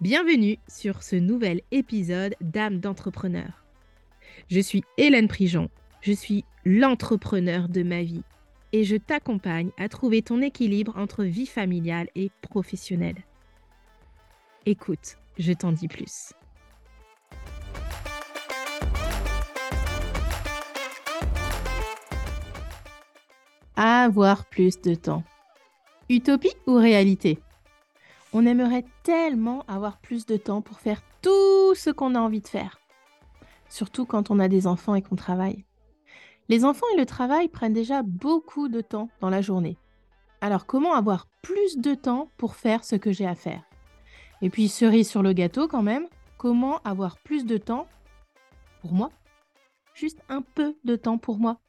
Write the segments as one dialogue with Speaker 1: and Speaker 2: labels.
Speaker 1: Bienvenue sur ce nouvel épisode d'âme d'entrepreneur. Je suis Hélène Prigent, je suis l'entrepreneur de ma vie et je t'accompagne à trouver ton équilibre entre vie familiale et professionnelle. Écoute, je t'en dis plus. Avoir plus de temps. Utopie ou réalité? On aimerait tellement avoir plus de temps pour faire tout ce qu'on a envie de faire. Surtout quand on a des enfants et qu'on travaille. Les enfants et le travail prennent déjà beaucoup de temps dans la journée. Alors comment avoir plus de temps pour faire ce que j'ai à faire? Et puis cerise sur le gâteau quand même, comment avoir plus de temps pour moi? Juste un peu de temps pour moi.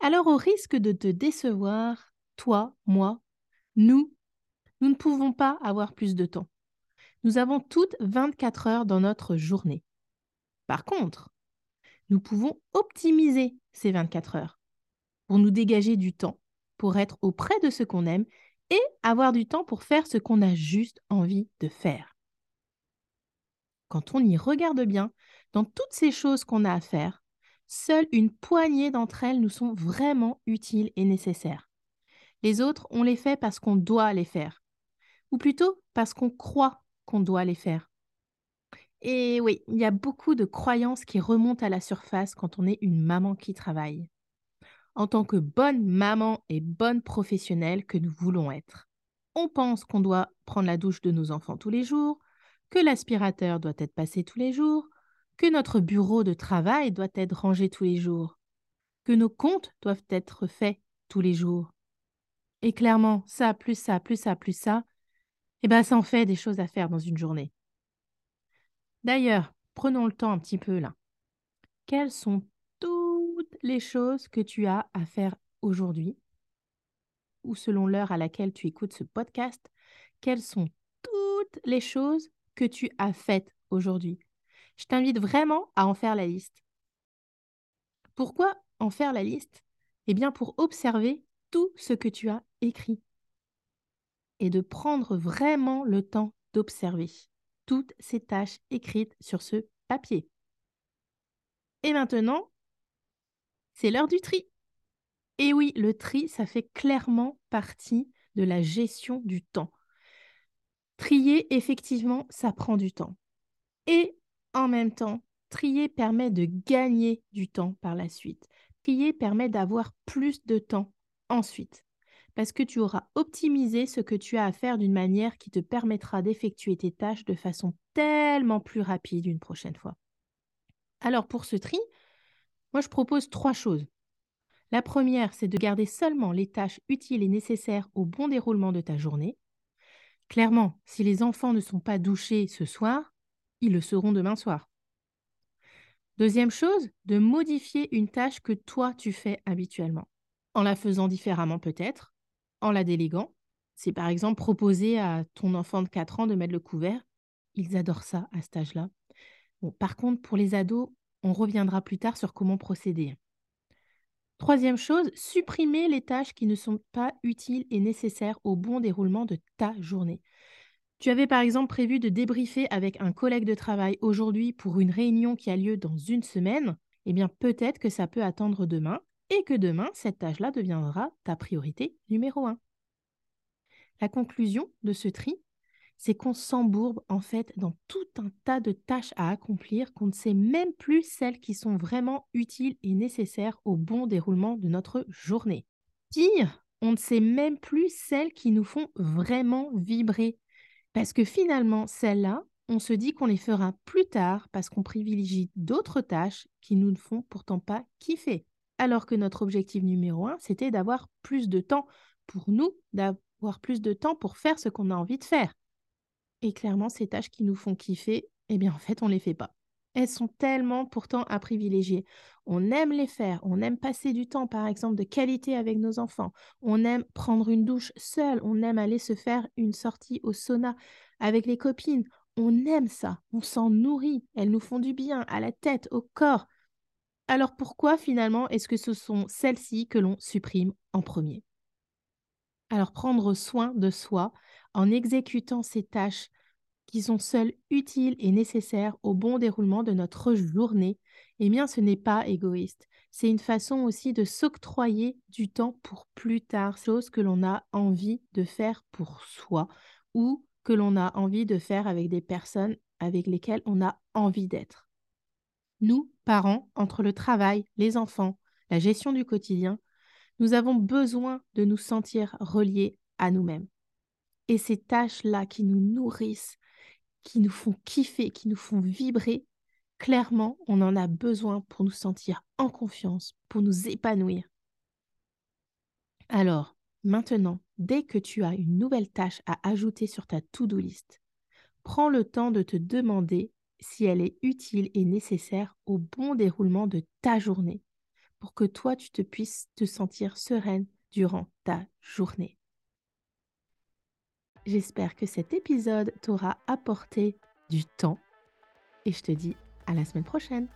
Speaker 1: Alors au risque de te décevoir, toi, moi, nous, nous ne pouvons pas avoir plus de temps. Nous avons toutes 24 heures dans notre journée. Par contre, nous pouvons optimiser ces 24 heures pour nous dégager du temps, pour être auprès de ce qu'on aime et avoir du temps pour faire ce qu'on a juste envie de faire. Quand on y regarde bien, dans toutes ces choses qu'on a à faire, seule une poignée d'entre elles nous sont vraiment utiles et nécessaires. Les autres, on les fait parce qu'on doit les faire, ou plutôt parce qu'on croit qu'on doit les faire. Et oui, il y a beaucoup de croyances qui remontent à la surface quand on est une maman qui travaille. En tant que bonne maman et bonne professionnelle que nous voulons être. On pense qu'on doit prendre la douche de nos enfants tous les jours, que l'aspirateur doit être passé tous les jours, que notre bureau de travail doit être rangé tous les jours, que nos comptes doivent être faits tous les jours. Et clairement, ça, plus ça, plus ça, plus ça, eh bien, ça en fait des choses à faire dans une journée. D'ailleurs, prenons le temps un petit peu là. Quelles sont toutes les choses que tu as à faire aujourd'hui ou selon l'heure à laquelle tu écoutes ce podcast, quelles sont toutes les choses que tu as faites aujourd'hui? Je t'invite vraiment à en faire la liste. Pourquoi en faire la liste? Eh bien pour observer tout ce que tu as écrit et de prendre vraiment le temps d'observer toutes ces tâches écrites sur ce papier. Et maintenant, c'est l'heure du tri. Et oui, le tri, ça fait clairement partie de la gestion du temps. Trier, effectivement, ça prend du temps. Et en même temps, trier permet de gagner du temps par la suite. Trier permet d'avoir plus de temps ensuite parce que tu auras optimisé ce que tu as à faire d'une manière qui te permettra d'effectuer tes tâches de façon tellement plus rapide une prochaine fois. Alors pour ce tri, moi je propose trois choses. La première, c'est de garder seulement les tâches utiles et nécessaires au bon déroulement de ta journée. Clairement, si les enfants ne sont pas douchés ce soir, ils le seront demain soir. Deuxième chose, de modifier une tâche que toi tu fais habituellement, en la faisant différemment peut-être, la déléguant. C'est par exemple proposer à ton enfant de 4 ans de mettre le couvert. Ils adorent ça à cet âge-là. Par contre, pour les ados, on reviendra plus tard sur comment procéder. Troisième chose, supprimer les tâches qui ne sont pas utiles et nécessaires au bon déroulement de ta journée. Tu avais par exemple prévu de débriefer avec un collègue de travail aujourd'hui pour une réunion qui a lieu dans une semaine. Eh bien, peut-être que ça peut attendre demain et que demain, cette tâche-là deviendra ta priorité numéro un. La conclusion de ce tri, c'est qu'on s'embourbe en fait dans tout un tas de tâches à accomplir qu'on ne sait même plus celles qui sont vraiment utiles et nécessaires au bon déroulement de notre journée. Pire, on ne sait même plus celles qui nous font vraiment vibrer. Parce que finalement, celles-là, on se dit qu'on les fera plus tard parce qu'on privilégie d'autres tâches qui nous ne font pourtant pas kiffer alors que notre objectif numéro un, c'était d'avoir plus de temps pour nous, d'avoir plus de temps pour faire ce qu'on a envie de faire. Et clairement, ces tâches qui nous font kiffer, eh bien en fait, on ne les fait pas. Elles sont tellement pourtant à privilégier. On aime les faire, on aime passer du temps, par exemple, de qualité avec nos enfants. On aime prendre une douche seul, on aime aller se faire une sortie au sauna avec les copines. On aime ça, on s'en nourrit, elles nous font du bien à la tête, au corps. Alors pourquoi finalement est-ce que ce sont celles-ci que l'on supprime en premier? Alors prendre soin de soi en exécutant ces tâches qui sont seules utiles et nécessaires au bon déroulement de notre journée, eh bien ce n'est pas égoïste. C'est une façon aussi de s'octroyer du temps pour plus tard, chose que l'on a envie de faire pour soi ou que l'on a envie de faire avec des personnes avec lesquelles on a envie d'être. Nous, parents, entre le travail, les enfants, la gestion du quotidien, nous avons besoin de nous sentir reliés à nous-mêmes. Et ces tâches-là qui nous nourrissent, qui nous font kiffer, qui nous font vibrer, clairement, on en a besoin pour nous sentir en confiance, pour nous épanouir. Alors, maintenant, dès que tu as une nouvelle tâche à ajouter sur ta to-do list, prends le temps de te demander si elle est utile et nécessaire au bon déroulement de ta journée pour que toi, tu te puisses te sentir sereine durant ta journée. J'espère que cet épisode t'aura apporté du temps et je te dis à la semaine prochaine.